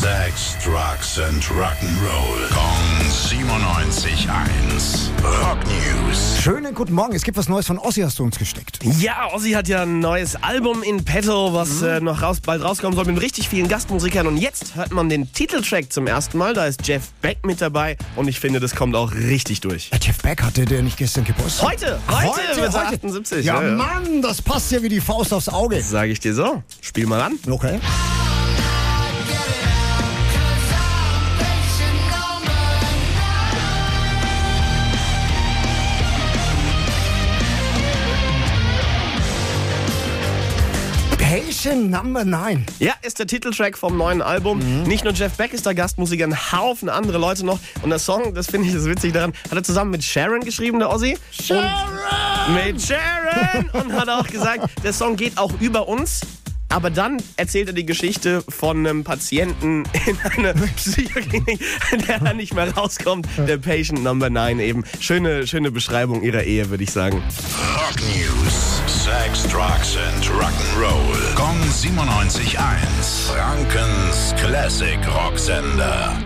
Sex, Drugs and Rock'n'Roll. Kong 97.1. Rock News. Schönen guten Morgen. Es gibt was Neues von Ossi, hast du uns gesteckt. Ja, Ozzy hat ja ein neues Album in petto, was äh, noch raus, bald rauskommen soll mit richtig vielen Gastmusikern. Und jetzt hört man den Titeltrack zum ersten Mal. Da ist Jeff Beck mit dabei. Und ich finde, das kommt auch richtig durch. Ja, Jeff Beck hatte der nicht gestern Geburtstag? Heute, heute, wird er 78. Ja, Mann, das passt ja wie die Faust aufs Auge. Sag ich dir so. Spiel mal an. Okay. Patient Number 9. Ja, ist der Titeltrack vom neuen Album. Nicht nur Jeff Beck ist da Gastmusiker, ein Haufen andere Leute noch. Und der Song, das finde ich das witzig daran, hat er zusammen mit Sharon geschrieben, der Ozzy. Sharon! Mit Sharon! Und hat auch gesagt, der Song geht auch über uns. Aber dann erzählt er die Geschichte von einem Patienten in einer Psychoklinik, der da nicht mehr rauskommt. Der Patient Number 9 eben. Schöne, schöne Beschreibung ihrer Ehe, würde ich sagen. Rock News. Sex, Drugs and Rock'n'Roll. Kong 97.1. Frankens Classic Rocksender.